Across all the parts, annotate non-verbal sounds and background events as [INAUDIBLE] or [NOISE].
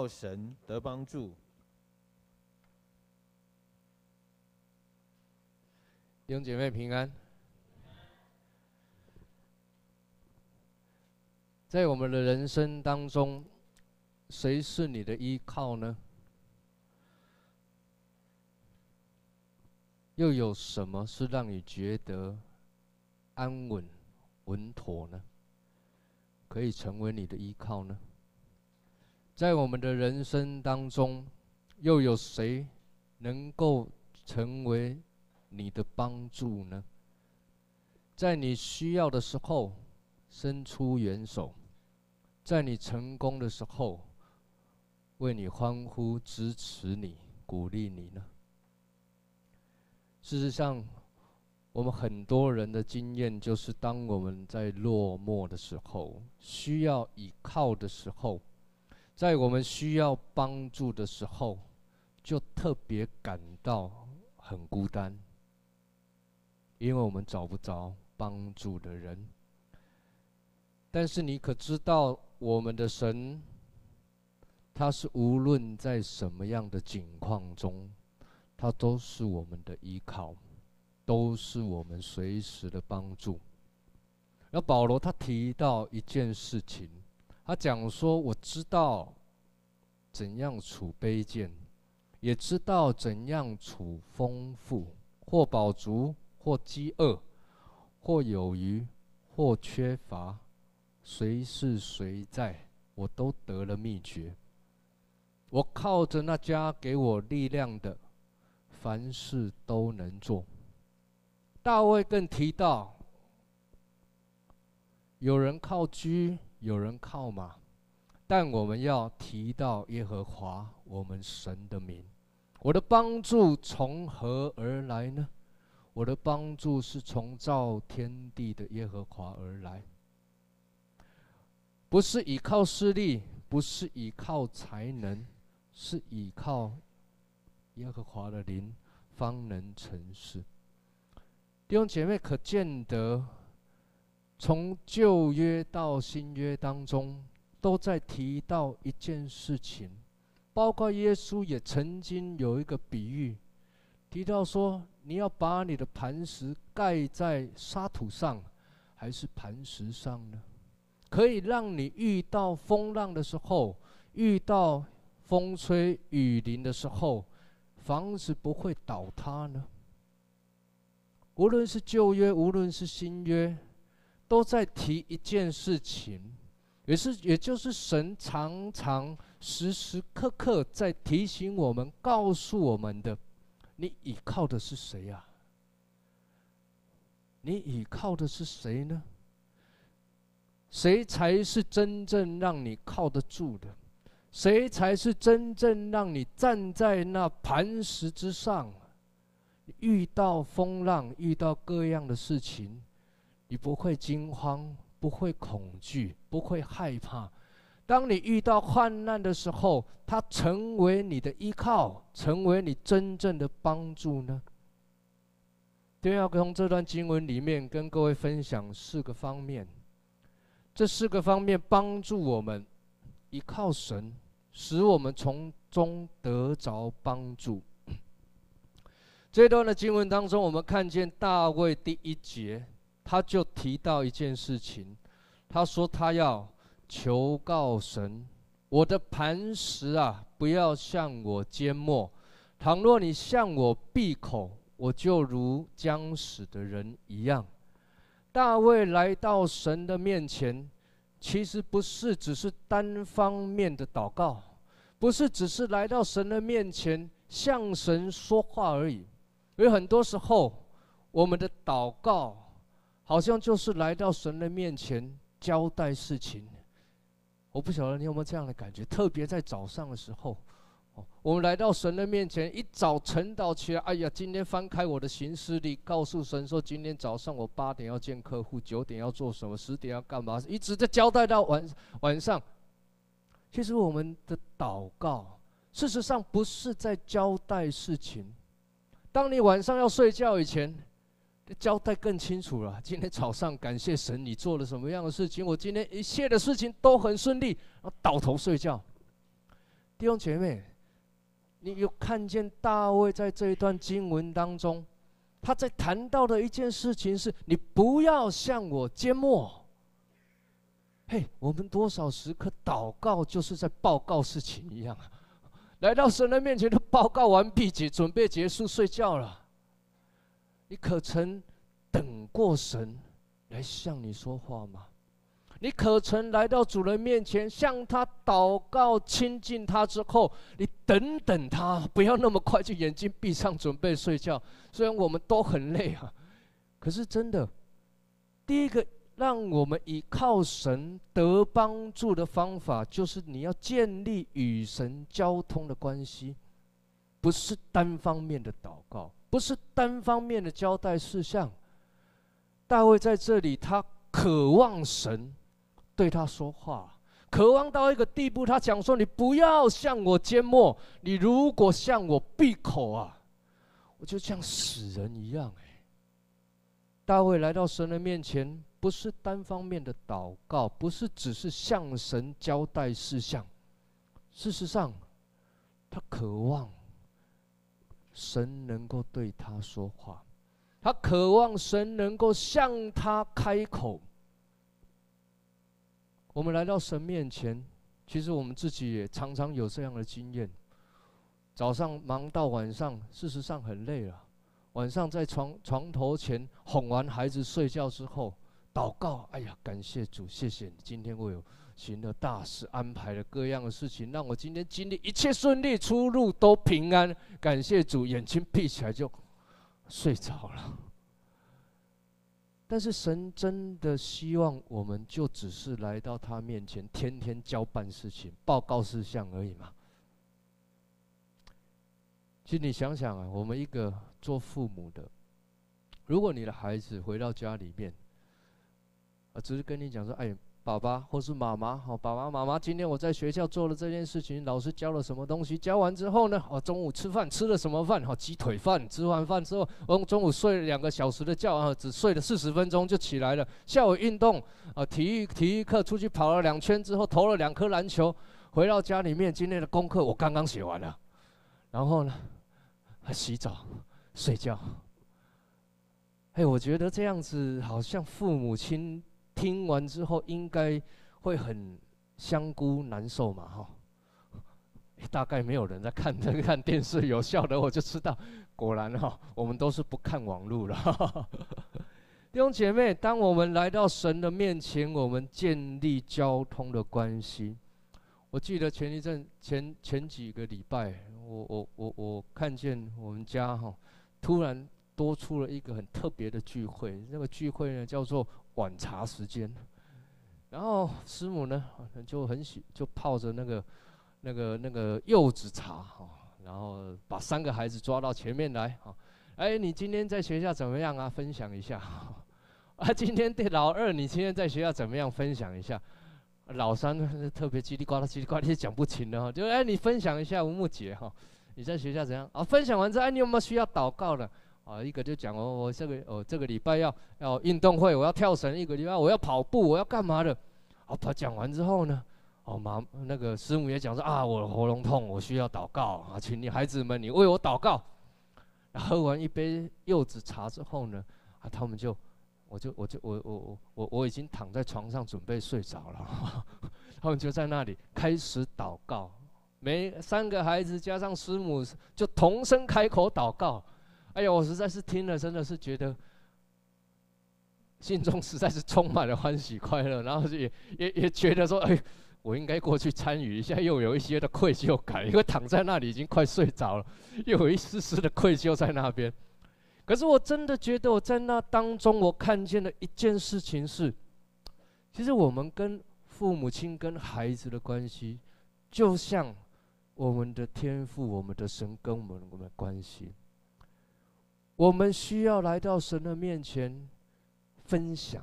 靠神得帮助。弟兄姐妹平安。在我们的人生当中，谁是你的依靠呢？又有什么是让你觉得安稳、稳妥呢？可以成为你的依靠呢？在我们的人生当中，又有谁能够成为你的帮助呢？在你需要的时候，伸出援手。在你成功的时候，为你欢呼、支持你、鼓励你呢？事实上，我们很多人的经验就是，当我们在落寞的时候，需要依靠的时候，在我们需要帮助的时候，就特别感到很孤单，因为我们找不着帮助的人。但是你可知道？我们的神，他是无论在什么样的境况中，他都是我们的依靠，都是我们随时的帮助。而保罗他提到一件事情，他讲说：“我知道怎样处卑贱，也知道怎样处丰富，或饱足，或饥饿，或有余，或缺乏。”谁是谁在，我都得了秘诀。我靠着那家给我力量的，凡事都能做。大卫更提到，有人靠居，有人靠马，但我们要提到耶和华我们神的名。我的帮助从何而来呢？我的帮助是从造天地的耶和华而来。不是依靠势力，不是依靠才能，是依靠耶和华的灵，方能成事。弟兄姐妹，可见得从旧约到新约当中，都在提到一件事情，包括耶稣也曾经有一个比喻，提到说：你要把你的磐石盖在沙土上，还是磐石上呢？可以让你遇到风浪的时候，遇到风吹雨淋的时候，房子不会倒塌呢？无论是旧约，无论是新约，都在提一件事情，也是也就是神常常时时刻刻在提醒我们，告诉我们的：你倚靠的是谁呀？你倚靠的是谁呢？谁才是真正让你靠得住的？谁才是真正让你站在那磐石之上？遇到风浪，遇到各样的事情，你不会惊慌，不会恐惧，不会害怕。当你遇到患难的时候，它成为你的依靠，成为你真正的帮助呢？就要从这段经文里面跟各位分享四个方面。这四个方面帮助我们依靠神，使我们从中得着帮助。这段的经文当中，我们看见大卫第一节，他就提到一件事情，他说他要求告神：“我的磐石啊，不要向我缄默；倘若你向我闭口，我就如将死的人一样。”大卫来到神的面前，其实不是只是单方面的祷告，不是只是来到神的面前向神说话而已。因为很多时候，我们的祷告好像就是来到神的面前交代事情。我不晓得你有没有这样的感觉，特别在早上的时候。我们来到神的面前，一早晨祷起来，哎呀，今天翻开我的行事历，告诉神说，今天早上我八点要见客户，九点要做什么，十点要干嘛，一直在交代到晚晚上。其实我们的祷告，事实上不是在交代事情。当你晚上要睡觉以前，交代更清楚了。今天早上感谢神，你做了什么样的事情？我今天一切的事情都很顺利，然后倒头睡觉。弟兄姐妹，你有看见大卫在这一段经文当中，他在谈到的一件事情是：你不要向我缄默。嘿，我们多少时刻祷告就是在报告事情一样，来到神的面前都报告完毕，准备结束睡觉了。你可曾等过神来向你说话吗？你可曾来到主人面前，向他祷告、亲近他之后，你等等他，不要那么快就眼睛闭上准备睡觉。虽然我们都很累啊，可是真的，第一个让我们依靠神得帮助的方法，就是你要建立与神交通的关系，不是单方面的祷告，不是单方面的交代事项。大卫在这里，他渴望神。对他说话，渴望到一个地步，他讲说：“你不要向我缄默，你如果向我闭口啊，我就像死人一样。”哎，大卫来到神的面前，不是单方面的祷告，不是只是向神交代事项，事实上，他渴望神能够对他说话，他渴望神能够向他开口。我们来到神面前，其实我们自己也常常有这样的经验。早上忙到晚上，事实上很累了。晚上在床床头前哄完孩子睡觉之后，祷告：“哎呀，感谢主，谢谢你今天为我行了大事，安排了各样的事情，让我今天经历一切顺利，出入都平安。感谢主，眼睛闭起来就睡着了。”但是神真的希望我们就只是来到他面前，天天交办事情、报告事项而已嘛？其实你想想啊，我们一个做父母的，如果你的孩子回到家里面，啊，只是跟你讲说，哎。爸爸或是妈妈，好，爸爸妈妈，今天我在学校做了这件事情，老师教了什么东西？教完之后呢，哦，中午吃饭吃了什么饭？哦，鸡腿饭。吃完饭之后，我中午睡了两个小时的觉啊，只睡了四十分钟就起来了。下午运动啊，体育体育课出去跑了两圈之后，投了两颗篮球，回到家里面，今天的功课我刚刚写完了。然后呢，洗澡睡觉。哎，我觉得这样子好像父母亲。听完之后应该会很香菇难受嘛，哈，[LAUGHS] 大概没有人在看这看电视有效的，我就知道，果然哈，我们都是不看网络了。[LAUGHS] 弟兄姐妹，当我们来到神的面前，我们建立交通的关系。我记得前一阵前前几个礼拜，我我我我看见我们家哈，突然多出了一个很特别的聚会，那个聚会呢叫做。晚茶时间，然后师母呢就很喜，就泡着那个、那个、那个柚子茶哈，然后把三个孩子抓到前面来哈，哎，你今天在学校怎么样啊？分享一下。[LAUGHS] 啊，今天对老二，你今天在学校怎么样？分享一下。老三特别叽里呱啦、叽里呱啦，讲不清的哈，就哎，你分享一下吴木姐哈，你在学校怎样？啊，分享完之后，哎，你有没有需要祷告的？啊，一个就讲哦，我这个哦，这个礼拜要要运动会，我要跳绳；一个礼拜我要跑步，我要干嘛的？哦，他讲完之后呢，哦妈，那个师母也讲说啊，我喉咙痛，我需要祷告啊，请你孩子们，你为我祷告。喝完一杯柚子茶之后呢，啊，他们就，我就我就我我我我我已经躺在床上准备睡着了，[LAUGHS] 他们就在那里开始祷告，每三个孩子加上师母就同声开口祷告。哎呀，我实在是听了，真的是觉得心中实在是充满了欢喜快乐，然后也也也觉得说，哎，我应该过去参与一下，又有一些的愧疚感，因为躺在那里已经快睡着了，又有一丝丝的愧疚在那边。可是我真的觉得我在那当中，我看见了一件事情是，其实我们跟父母亲跟孩子的关系，就像我们的天赋、我们的神跟我们的关系。我们需要来到神的面前分享。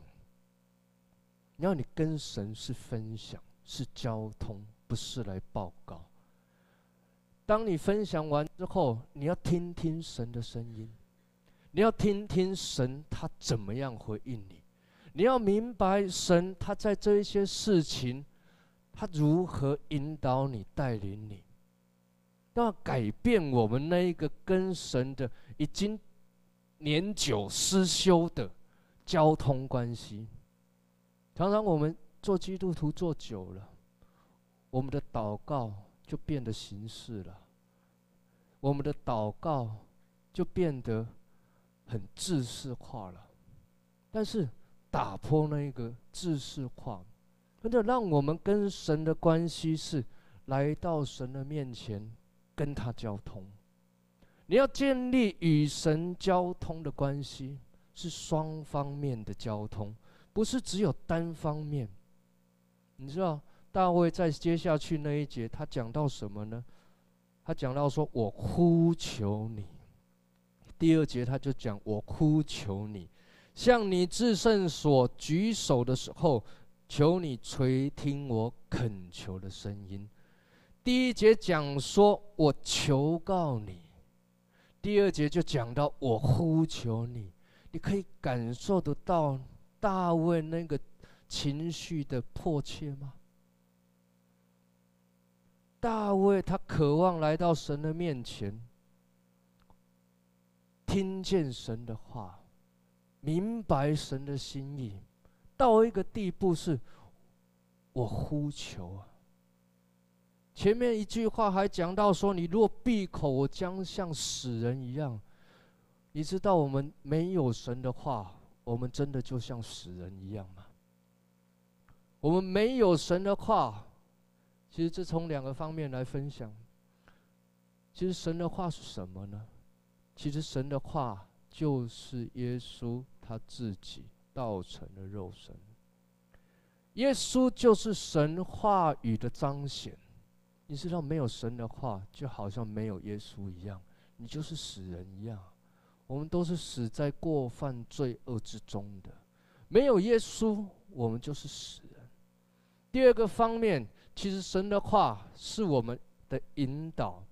然后你跟神是分享，是交通，不是来报告。当你分享完之后，你要听听神的声音，你要听听神他怎么样回应你，你要明白神他在这一些事情，他如何引导你、带领你。要改变我们那一个跟神的已经年久失修的交通关系。常常我们做基督徒做久了，我们的祷告就变得形式了，我们的祷告就变得很制式化了。但是打破那一个制式化，真的让我们跟神的关系是来到神的面前，跟他交通。你要建立与神交通的关系，是双方面的交通，不是只有单方面。你知道大卫在接下去那一节，他讲到什么呢？他讲到说：“我呼求你。”第二节他就讲：“我呼求你。”向你至圣所举手的时候，求你垂听我恳求的声音。第一节讲说我求告你，第二节就讲到我呼求你。你可以感受得到大卫那个情绪的迫切吗？大卫他渴望来到神的面前，听见神的话。明白神的心意，到一个地步是，我呼求啊。前面一句话还讲到说，你若闭口，我将像死人一样。你知道我们没有神的话，我们真的就像死人一样吗？我们没有神的话，其实这从两个方面来分享。其实神的话是什么呢？其实神的话。就是耶稣他自己道成的肉身，耶稣就是神话语的彰显。你知道，没有神的话，就好像没有耶稣一样，你就是死人一样。我们都是死在过犯罪恶之中的，没有耶稣，我们就是死人。第二个方面，其实神的话是我们的引导，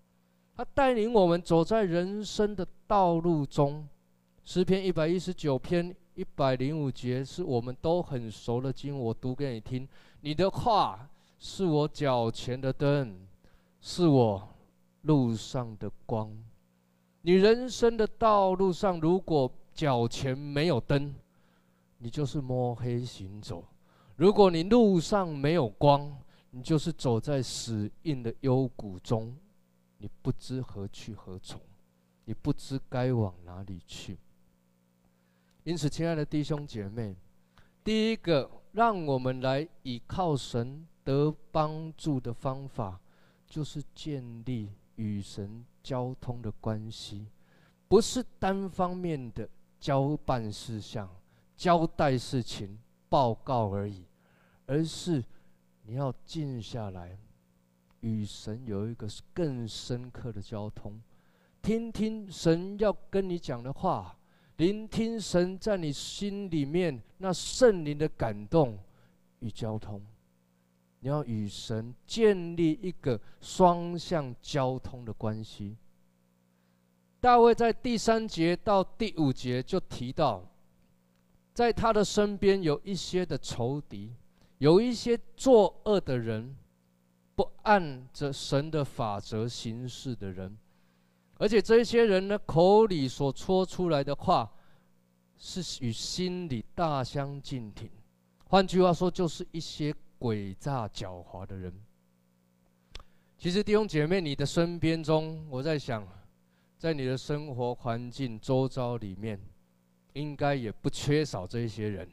他带领我们走在人生的道路中。诗篇一百一十九篇一百零五节是我们都很熟的经，我读给你听。你的话是我脚前的灯，是我路上的光。你人生的道路上，如果脚前没有灯，你就是摸黑行走；如果你路上没有光，你就是走在死荫的幽谷中，你不知何去何从，你不知该往哪里去。因此，亲爱的弟兄姐妹，第一个让我们来倚靠神得帮助的方法，就是建立与神交通的关系，不是单方面的交办事项、交代事情、报告而已，而是你要静下来，与神有一个更深刻的交通，听听神要跟你讲的话。聆听神在你心里面那圣灵的感动与交通，你要与神建立一个双向交通的关系。大卫在第三节到第五节就提到，在他的身边有一些的仇敌，有一些作恶的人，不按着神的法则行事的人。而且这些人呢，口里所说出来的话，是与心里大相径庭。换句话说，就是一些诡诈狡猾的人。其实弟兄姐妹，你的身边中，我在想，在你的生活环境周遭里面，应该也不缺少这一些人。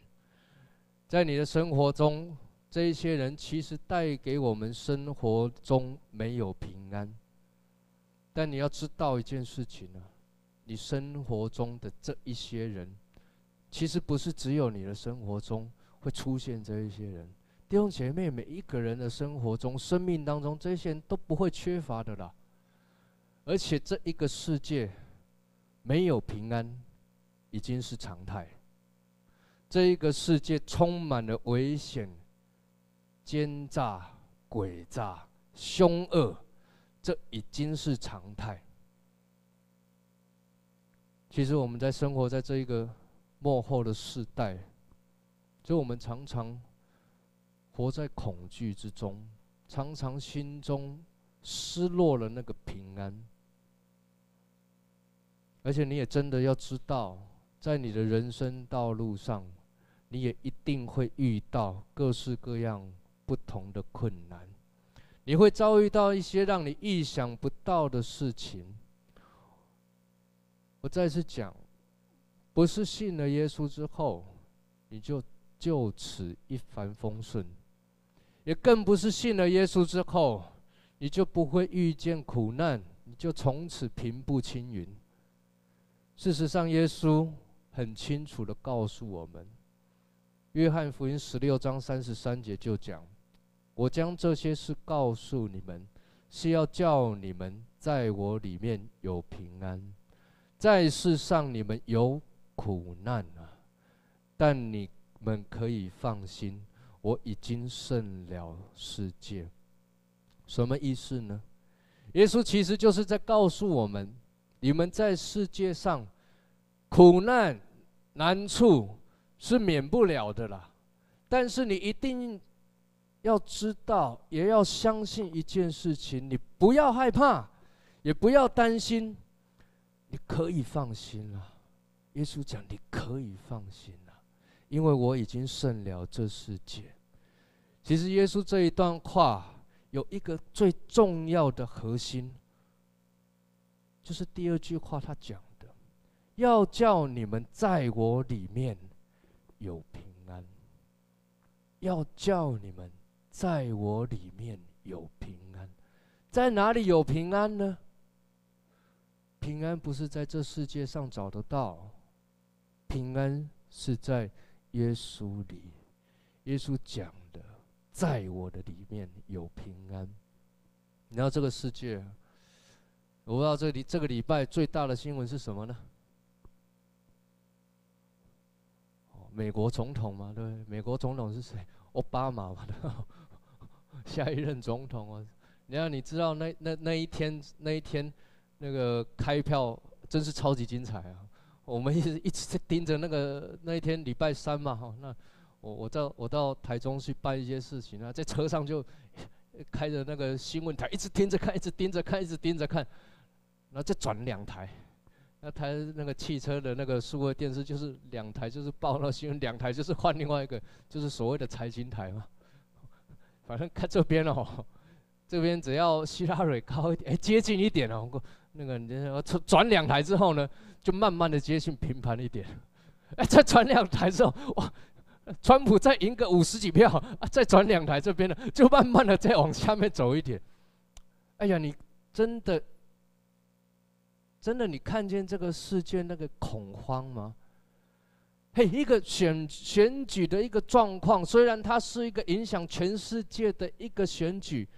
在你的生活中，这一些人其实带给我们生活中没有平安。但你要知道一件事情啊，你生活中的这一些人，其实不是只有你的生活中会出现这一些人，弟兄姐妹，每一个人的生活中、生命当中，这些人都不会缺乏的啦。而且这一个世界没有平安已经是常态，这一个世界充满了危险、奸诈、诡诈、凶恶。这已经是常态。其实我们在生活在这一个幕后的世代，就我们常常活在恐惧之中，常常心中失落了那个平安。而且你也真的要知道，在你的人生道路上，你也一定会遇到各式各样不同的困难，你会遭遇到一些让你意想不到的事情。我再次讲，不是信了耶稣之后，你就就此一帆风顺，也更不是信了耶稣之后，你就不会遇见苦难，你就从此平步青云。事实上，耶稣很清楚地告诉我们，《约翰福音》十六章三十三节就讲：“我将这些事告诉你们，是要叫你们在我里面有平安。在世上你们有苦难啊，但你们可以放心，我已经胜了世界。”什么意思呢？耶稣其实就是在告诉我们。你们在世界上苦难难处是免不了的啦，但是你一定要知道，也要相信一件事情：你不要害怕，也不要担心，你可以放心了。耶稣讲：“你可以放心，因为我已经胜了这世界。”其实耶稣这一段话有一个最重要的核心。就是第二句话，他讲的，要叫你们在我里面有平安。要叫你们在我里面有平安，在哪里有平安呢？平安不是在这世界上找得到，平安是在耶稣里。耶稣讲的，在我的里面有平安。你知道这个世界。我不知道这里这个礼拜最大的新闻是什么呢？美国总统嘛，对不对？美国总统是谁？奥巴马嘛，[LAUGHS] 下一任总统啊。你要你知道那那那一天那一天那个开票真是超级精彩啊！我们一直一直在盯着那个 [LAUGHS] 那一天礼拜三嘛哈。那我我到我到台中去办一些事情啊，在车上就 [LAUGHS] 开着那个新闻台，一直盯着看，一直盯着看，一直盯着看。然后再转两台，那台那个汽车的那个数位电视就是两台，就是报那新闻；两台就是换另外一个，就是所谓的财经台嘛。反正看这边哦，这边只要希拉蕊高一点，哎，接近一点哦。那个你转转两台之后呢，就慢慢的接近平盘一点。[LAUGHS] 哎，再转两台之后，哇，川普再赢个五十几票，啊，再转两台这边呢，就慢慢的再往下面走一点。哎呀，你真的。真的，你看见这个世界那个恐慌吗？嘿，一个选选举的一个状况，虽然它是一个影响全世界的一个选举，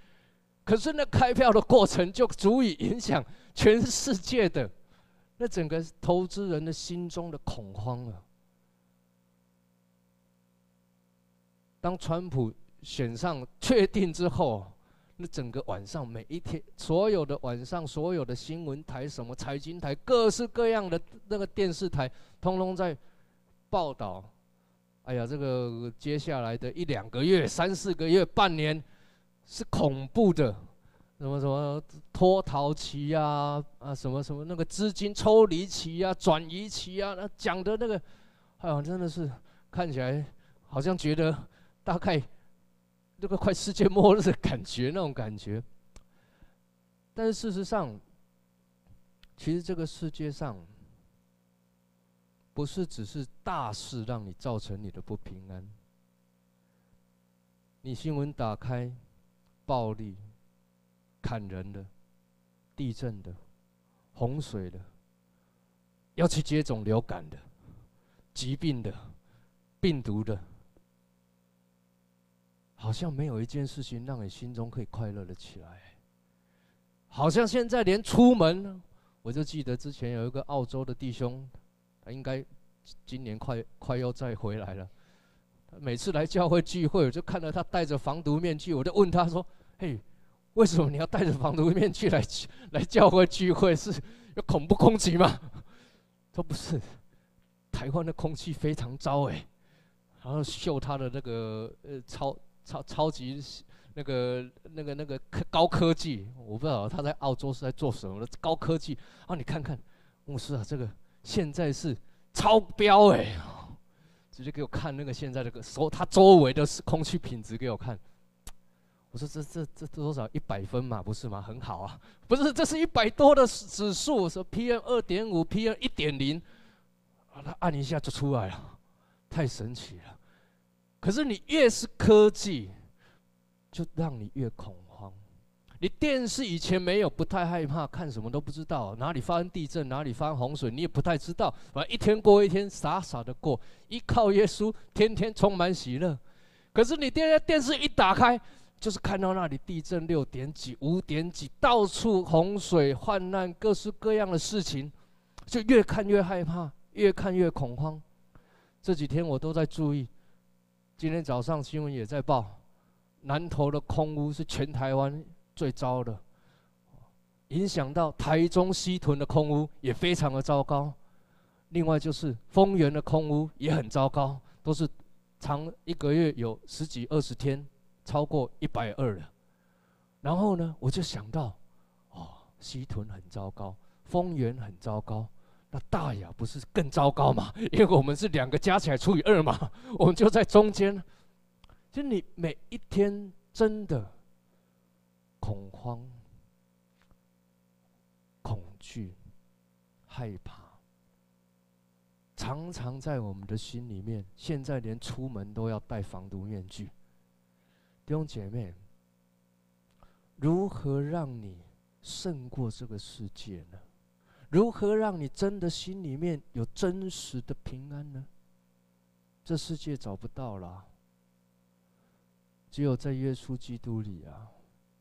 可是那开票的过程就足以影响全世界的那整个投资人的心中的恐慌啊。当川普选上确定之后。那整个晚上，每一天，所有的晚上，所有的新闻台、什么财经台、各式各样的那个电视台，通通在报道。哎呀，这个接下来的一两个月、三四个月、半年，是恐怖的，什么什么脱逃期呀，啊，什么什么那个资金抽离期呀、转移期呀，那讲的那个，哎呀，真的是看起来好像觉得大概。这个快世界末日的感觉，那种感觉。但是事实上，其实这个世界上，不是只是大事让你造成你的不平安。你新闻打开，暴力、砍人的、地震的、洪水的，要去接种流感的、疾病的、病毒的。好像没有一件事情让你心中可以快乐的起来。好像现在连出门，我就记得之前有一个澳洲的弟兄，他应该今年快快要再回来了。他每次来教会聚会，我就看到他戴着防毒面具，我就问他说：“嘿，[LAUGHS] 为什么你要戴着防毒面具来 [LAUGHS] 来教会聚会？是 [LAUGHS] 有恐怖攻击吗？”他说：“不是，台湾的空气非常糟哎。”然后秀他的那个呃超。超超级那个那个那个科高科技，我不知道他在澳洲是在做什么的高科技啊！你看看，牧师啊，这个现在是超标哎、直接给我看那个现在这个说他周围的空气品质给我看。我说这这这多少一百分嘛，不是吗？很好啊，[LAUGHS] 不是，这是一百多的指数，说 PM 二点五，PM 一点零，啊，他按一下就出来了，太神奇了。可是你越是科技，就让你越恐慌。你电视以前没有，不太害怕，看什么都不知道，哪里发生地震，哪里发生洪水，你也不太知道。反正一天过一天，傻傻的过，依靠耶稣，天天充满喜乐。可是你电电视一打开，就是看到那里地震六点几、五点几，到处洪水、患难，各式各样的事情，就越看越害怕，越看越恐慌。这几天我都在注意。今天早上新闻也在报，南投的空屋是全台湾最糟的，影响到台中西屯的空屋也非常的糟糕。另外就是丰原的空屋也很糟糕，都是长一个月有十几二十天超过一百二了。然后呢，我就想到，哦，西屯很糟糕，丰原很糟糕。那大雅不是更糟糕吗？[LAUGHS] 因为我们是两个加起来除以二嘛，[LAUGHS] 我们就在中间。就你每一天真的恐慌、恐惧、害怕，常常在我们的心里面。现在连出门都要戴防毒面具。弟兄姐妹，如何让你胜过这个世界呢？如何让你真的心里面有真实的平安呢？这世界找不到了，只有在耶稣基督里啊！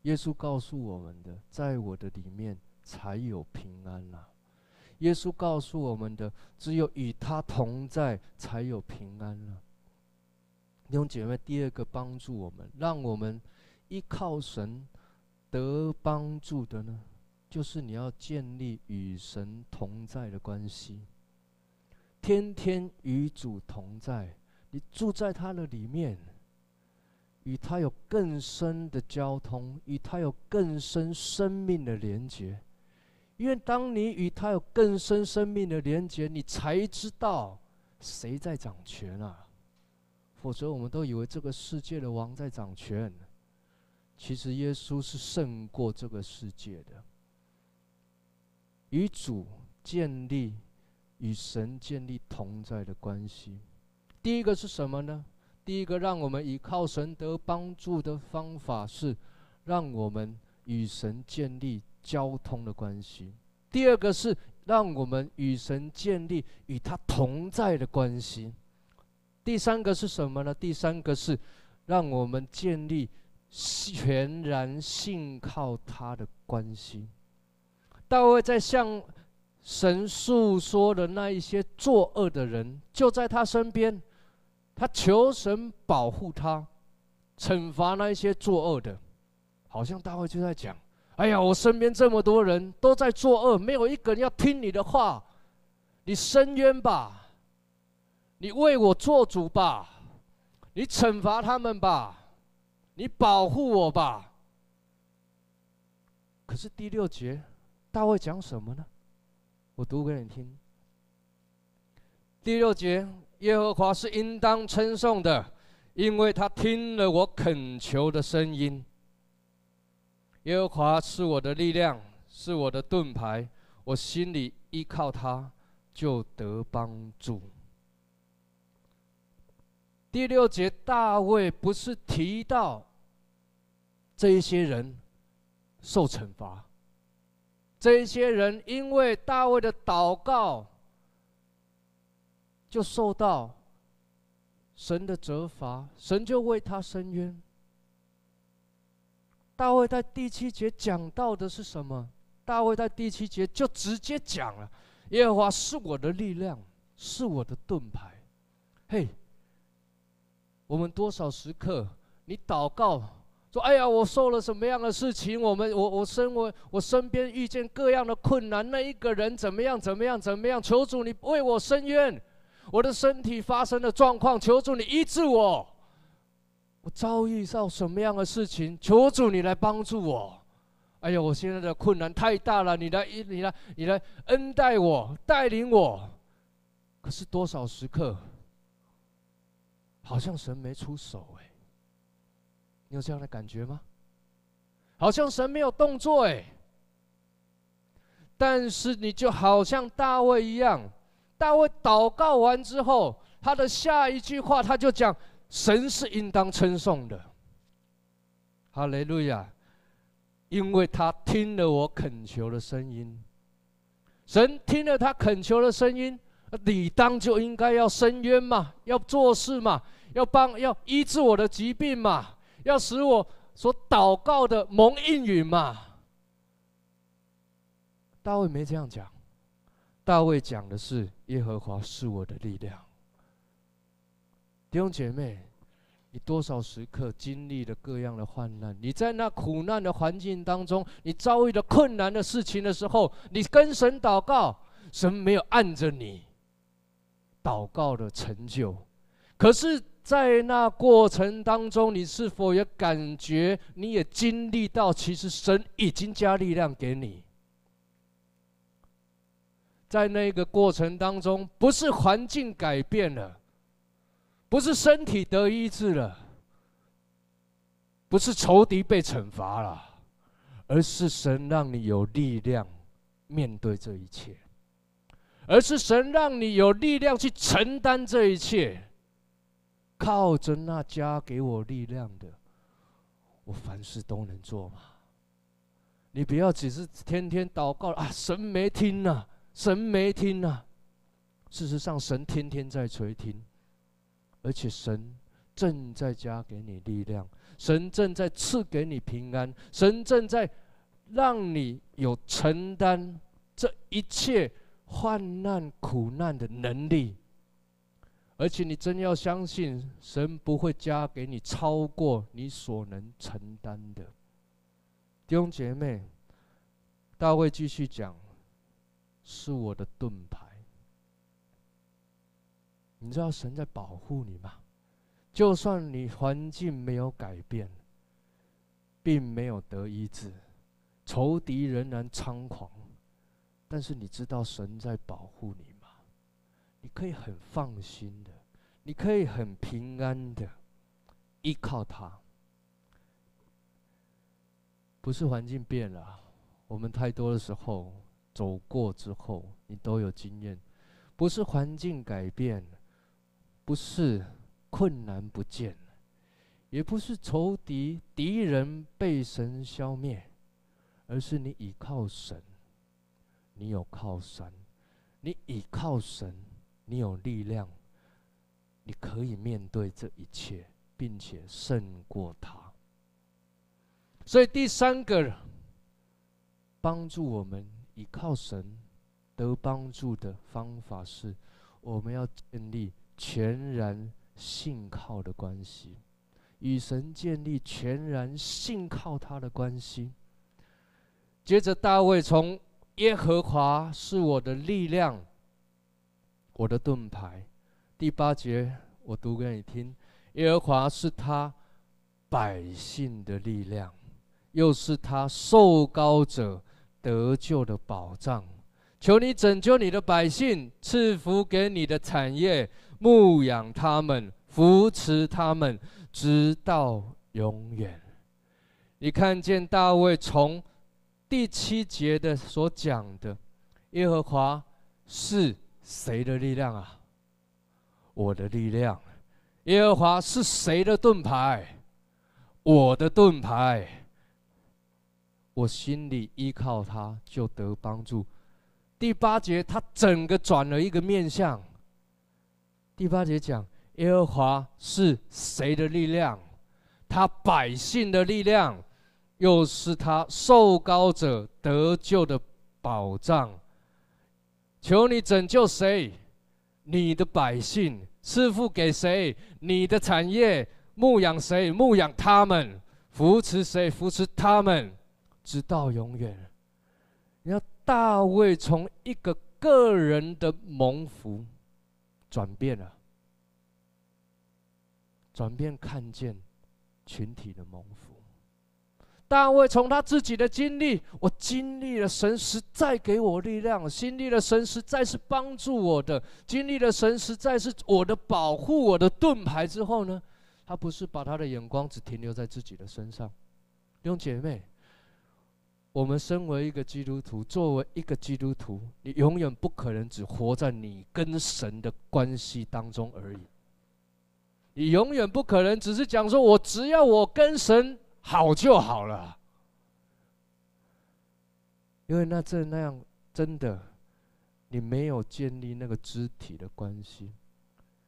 耶稣告诉我们的，在我的里面才有平安呐。耶稣告诉我们的，只有与他同在才有平安了。弟兄姐妹，第二个帮助我们，让我们依靠神得帮助的呢？就是你要建立与神同在的关系，天天与主同在，你住在他的里面，与他有更深的交通，与他有更深生命的连结。因为当你与他有更深生命的连结，你才知道谁在掌权啊！否则我们都以为这个世界的王在掌权，其实耶稣是胜过这个世界的。与主建立，与神建立同在的关系。第一个是什么呢？第一个让我们依靠神得帮助的方法是，让我们与神建立交通的关系。第二个是让我们与神建立与他同在的关系。第三个是什么呢？第三个是让我们建立全然信靠他的关系。大卫在向神诉说的那一些作恶的人，就在他身边，他求神保护他，惩罚那一些作恶的。好像大卫就在讲：“哎呀，我身边这么多人都在作恶，没有一个人要听你的话，你伸冤吧，你为我做主吧，你惩罚他们吧，你保护我吧。”可是第六节。大卫讲什么呢？我读给你听。第六节，耶和华是应当称颂的，因为他听了我恳求的声音。耶和华是我的力量，是我的盾牌，我心里依靠他，就得帮助。第六节，大卫不是提到这一些人受惩罚。这一些人因为大卫的祷告，就受到神的责罚，神就为他伸冤。大卫在第七节讲到的是什么？大卫在第七节就直接讲了：“耶和华是我的力量，是我的盾牌。”嘿，我们多少时刻你祷告？说：“哎呀，我受了什么样的事情？我们，我，我身为我身边遇见各样的困难，那一个人怎么样？怎么样？怎么样？求主你为我伸冤。我的身体发生的状况，求主你医治我。我遭遇到什么样的事情，求主你来帮助我。哎呀，我现在的困难太大了，你来，你来，你来恩待我，带领我。可是多少时刻，好像神没出手哎，你有这样的感觉吗？好像神没有动作哎。但是你就好像大卫一样，大卫祷告完之后，他的下一句话他就讲：“神是应当称颂的。”哈雷路亚，因为他听了我恳求的声音，神听了他恳求的声音，理当就应该要伸冤嘛，要做事嘛，要帮要医治我的疾病嘛，要使我所祷告的蒙应允嘛。大卫没这样讲，大卫讲的是耶和华是我的力量。弟兄姐妹，你多少时刻经历了各样的患难？你在那苦难的环境当中，你遭遇了困难的事情的时候，你跟神祷告，神没有按着你祷告的成就。可是，在那过程当中，你是否也感觉，你也经历到，其实神已经加力量给你？在那个过程当中，不是环境改变了，不是身体得医治了，不是仇敌被惩罚了，而是神让你有力量面对这一切，而是神让你有力量去承担这一切。靠着那加给我力量的，我凡事都能做嘛。你不要只是天天祷告啊，神没听呐。神没听啊！事实上，神天天在垂听，而且神正在加给你力量，神正在赐给你平安，神正在让你有承担这一切患难苦难的能力。而且，你真要相信，神不会加给你超过你所能承担的。弟兄姐妹，大卫继续讲。是我的盾牌。你知道神在保护你吗？就算你环境没有改变，并没有得医治，仇敌仍然猖狂，但是你知道神在保护你吗？你可以很放心的，你可以很平安的依靠他。不是环境变了，我们太多的时候。走过之后，你都有经验，不是环境改变，不是困难不见了，也不是仇敌敌人被神消灭，而是你倚靠神，你有靠山，你倚靠神，你有力量，你可以面对这一切，并且胜过他。所以第三个帮助我们。倚靠神得帮助的方法是，我们要建立全然信靠的关系，与神建立全然信靠他的关系。接着，大卫从耶和华是我的力量，我的盾牌。第八节我读给你听：耶和华是他百姓的力量，又是他受膏者。得救的保障，求你拯救你的百姓，赐福给你的产业，牧养他们，扶持他们，直到永远。你看见大卫从第七节的所讲的，耶和华是谁的力量啊？我的力量。耶和华是谁的盾牌？我的盾牌。我心里依靠他，就得帮助。第八节，他整个转了一个面向。第八节讲，耶和华是谁的力量？他百姓的力量，又是他受膏者得救的保障。求你拯救谁？你的百姓，赐福给谁？你的产业，牧养谁？牧养他们，扶持谁？扶持他们。直到永远。你要大卫从一个个人的蒙福转变了，转变看见群体的蒙福。大卫从他自己的经历，我经历了神实在给我力量，经历了神实在是帮助我的，经历了神实在是我的保护，我的盾牌之后呢，他不是把他的眼光只停留在自己的身上。弟兄姐妹，我们身为一个基督徒，作为一个基督徒，你永远不可能只活在你跟神的关系当中而已。你永远不可能只是讲说，我只要我跟神。好就好了，因为那这那样真的，你没有建立那个肢体的关系。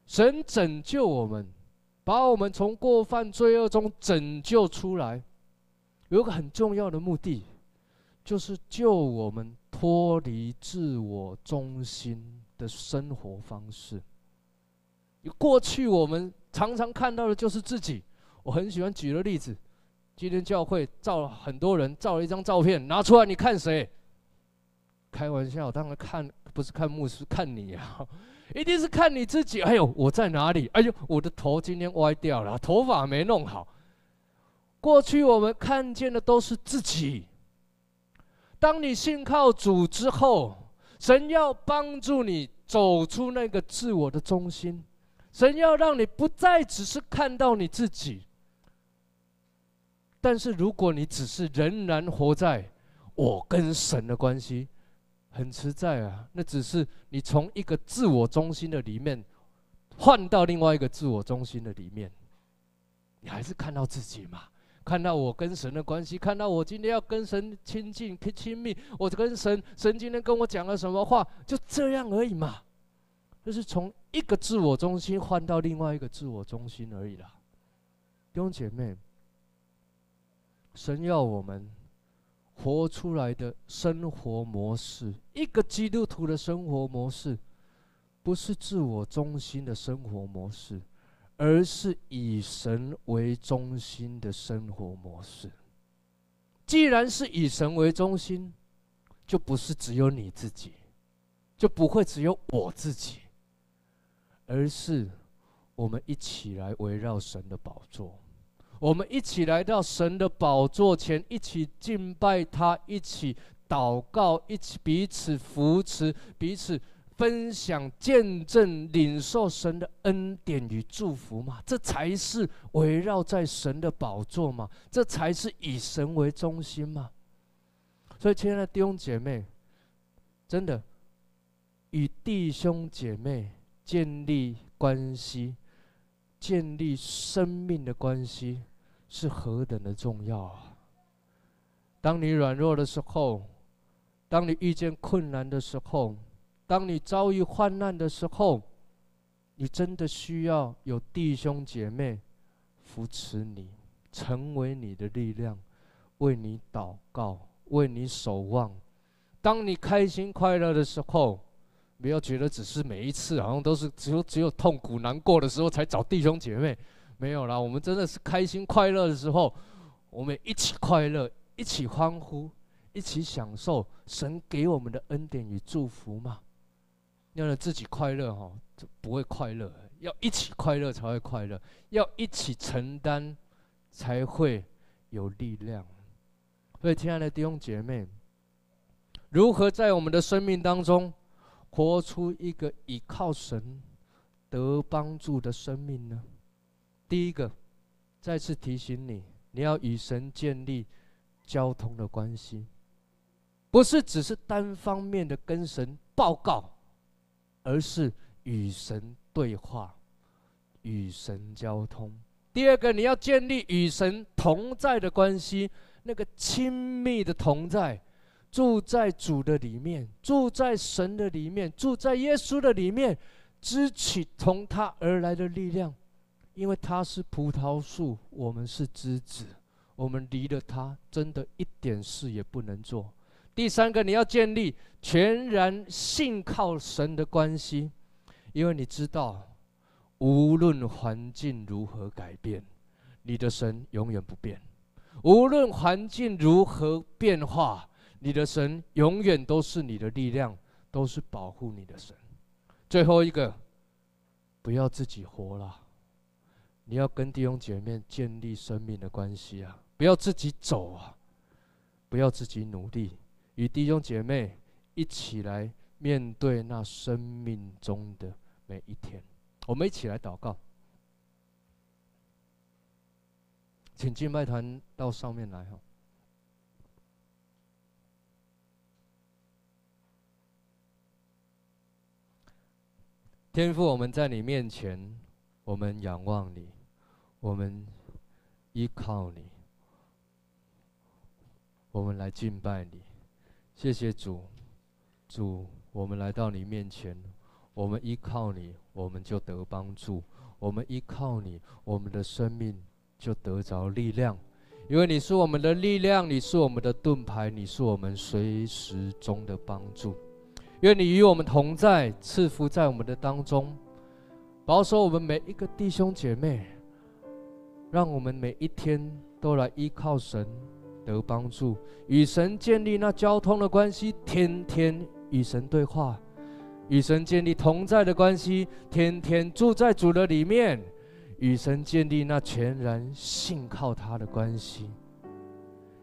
神拯救我们，把我们从过犯罪恶中拯救出来，有个很重要的目的，就是救我们脱离自我中心的生活方式。你过去我们常常看到的就是自己，我很喜欢举的例子。今天教会照了很多人照了一张照片，拿出来你看谁？开玩笑，当然看不是看牧师，看你啊，[LAUGHS] 一定是看你自己。哎呦，我在哪里？哎呦，我的头今天歪掉了，头发没弄好。过去我们看见的都是自己。当你信靠主之后，神要帮助你走出那个自我的中心，神要让你不再只是看到你自己。但是，如果你只是仍然活在我跟神的关系，很实在啊，那只是你从一个自我中心的里面换到另外一个自我中心的里面，你还是看到自己嘛？看到我跟神的关系，看到我今天要跟神亲近、亲密，我跟神，神今天跟我讲了什么话，就这样而已嘛。就是从一个自我中心换到另外一个自我中心而已啦，弟兄姐妹。神要我们活出来的生活模式，一个基督徒的生活模式，不是自我中心的生活模式，而是以神为中心的生活模式。既然是以神为中心，就不是只有你自己，就不会只有我自己，而是我们一起来围绕神的宝座。我们一起来到神的宝座前，一起敬拜他，一起祷告，一起彼此扶持，彼此分享、见证、领受神的恩典与祝福嘛？这才是围绕在神的宝座嘛？这才是以神为中心嘛？所以，亲爱的弟兄姐妹，真的与弟兄姐妹建立关系。建立生命的关系是何等的重要啊！当你软弱的时候，当你遇见困难的时候，当你遭遇患难的时候，你真的需要有弟兄姐妹扶持你，成为你的力量，为你祷告，为你守望。当你开心快乐的时候，不要觉得只是每一次好像都是只有只有痛苦难过的时候才找弟兄姐妹，没有啦。我们真的是开心快乐的时候，我们一起快乐，一起欢呼，一起享受神给我们的恩典与祝福嘛。要让自己快乐哈，就不会快乐。要一起快乐才会快乐，要一起承担才会有力量。所以，亲爱的弟兄姐妹，如何在我们的生命当中，活出一个倚靠神得帮助的生命呢？第一个，再次提醒你，你要与神建立交通的关系，不是只是单方面的跟神报告，而是与神对话，与神交通。第二个，你要建立与神同在的关系，那个亲密的同在。住在主的里面，住在神的里面，住在耶稣的里面，支取从他而来的力量，因为他是葡萄树，我们是枝子，我们离了他，真的一点事也不能做。第三个，你要建立全然信靠神的关系，因为你知道，无论环境如何改变，你的神永远不变；无论环境如何变化。你的神永远都是你的力量，都是保护你的神。最后一个，不要自己活了，你要跟弟兄姐妹建立生命的关系啊，不要自己走啊，不要自己努力，与弟兄姐妹一起来面对那生命中的每一天。我们一起来祷告，请敬拜团到上面来哈。天父，我们在你面前，我们仰望你，我们依靠你，我们来敬拜你。谢谢主，主，我们来到你面前，我们依靠你，我们就得帮助；我们依靠你，我们的生命就得着力量，因为你是我们的力量，你是我们的盾牌，你是我们随时中的帮助。愿你与我们同在，赐福在我们的当中，保守我们每一个弟兄姐妹，让我们每一天都来依靠神得帮助，与神建立那交通的关系，天天与神对话，与神建立同在的关系，天天住在主的里面，与神建立那全然信靠他的关系，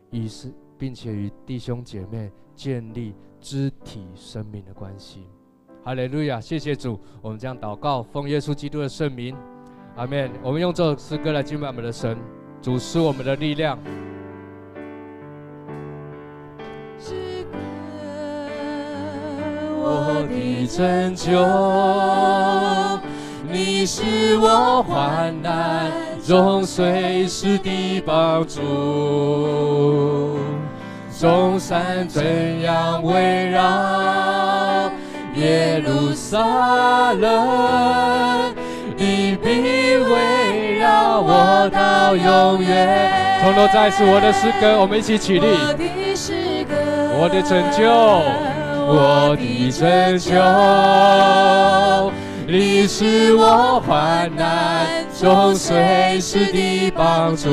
与是并且与弟兄姐妹建立。肢体生命的关系，哈利路亚！谢谢主，我们将祷告，奉耶稣基督的圣名，阿门。我们用这首诗歌来敬拜我们的神，主是我们的力量。是我的拯救，你是我患难中随时的帮助。众山怎样围绕耶路撒冷，你必围绕我到永远。从头再次，我的诗歌，我们一起起立。我的诗歌，我的拯救，我的拯救，你是我患难中随时的帮助。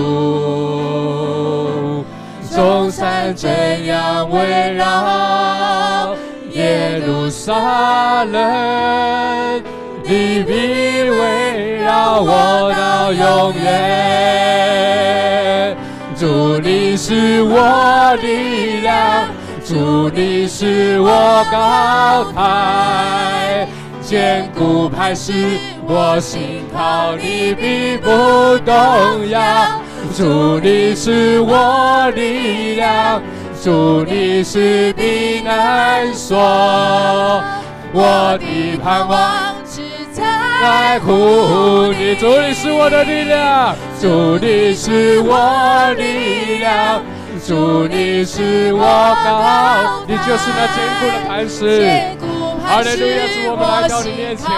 众山怎样围绕耶路撒冷，你必围绕我到永远。主你是我力量，主你是我高台，坚固磐石，我心靠你必不动摇。主你是我力量，主你是避难所，我的盼望只在乎你。主你是我的力量，主你是我力量，主你是我高，你就是那坚固的磐石。哈利路亚，主我们来到你面前，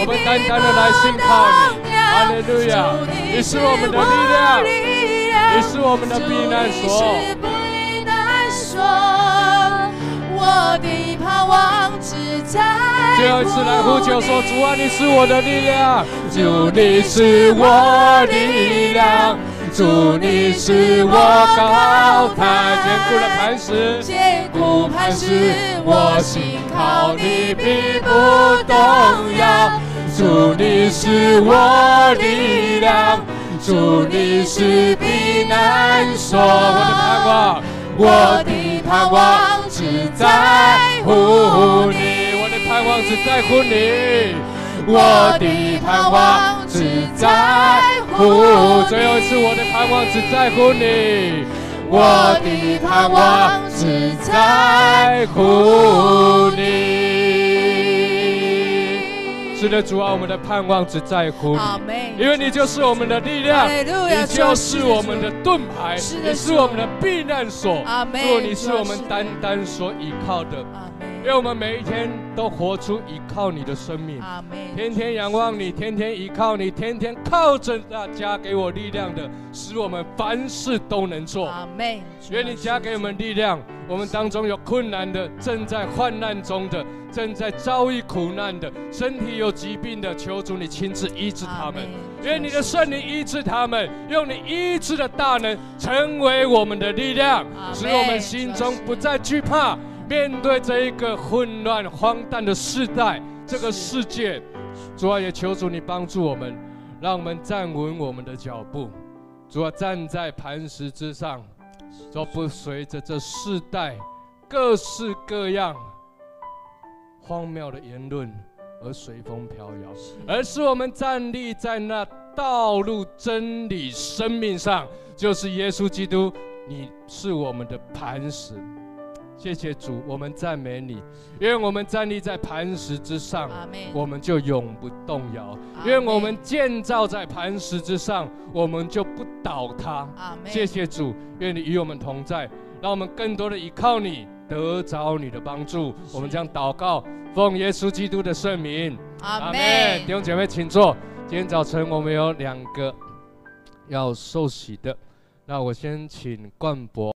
我们单单的来信靠你。哈利路亚，你是我们的力量，你是我们的避难所。我的盼望只在。最后一次来呼求说：主啊，你是我的力量，主你是我力量，主你是我高台坚固的磐石，坚固磐石，我心靠你必不动摇。主你是我力量，主你是避难所。我的盼望，我的盼望只在乎你。我的盼望只在乎你。我的盼望只在乎。最后一次，我的盼望只在乎你。我的盼望只在乎你。是的，主啊，我们的盼望只在乎你，因为你就是我们的力量，你就是我们的盾牌，你是我们的避难所。主，你是我们单单所依靠的。愿我们每一天都活出依靠你的生命，天天仰望你，天天依靠你，天天靠着那加给我力量的，使我们凡事都能做。愿你加给我们力量。我们当中有困难的，正在患难中的，正在遭遇苦难的，身体有疾病的，求主你亲自医治他们。愿你的圣灵医治他们，用你医治的大能成为我们的力量，使我们心中不再惧怕。面对这一个混乱、荒诞的世代，这个世界，主啊，也求主你帮助我们，让我们站稳我们的脚步。主啊，站在磐石之上，都不随着这世代各式各样荒谬的言论而随风飘摇，而是我们站立在那道路、真理、生命上，就是耶稣基督，你是我们的磐石。谢谢主，我们赞美你，因为我们站立在磐石之上，我们就永不动摇；因为我们建造在磐石之上，我们就不倒塌。谢谢主，愿你与我们同在，让我们更多的依靠你，得着你的帮助。我们将祷告，奉耶稣基督的圣名，阿门。弟兄姐妹，请坐。今天早晨我们有两个要受洗的，那我先请冠博。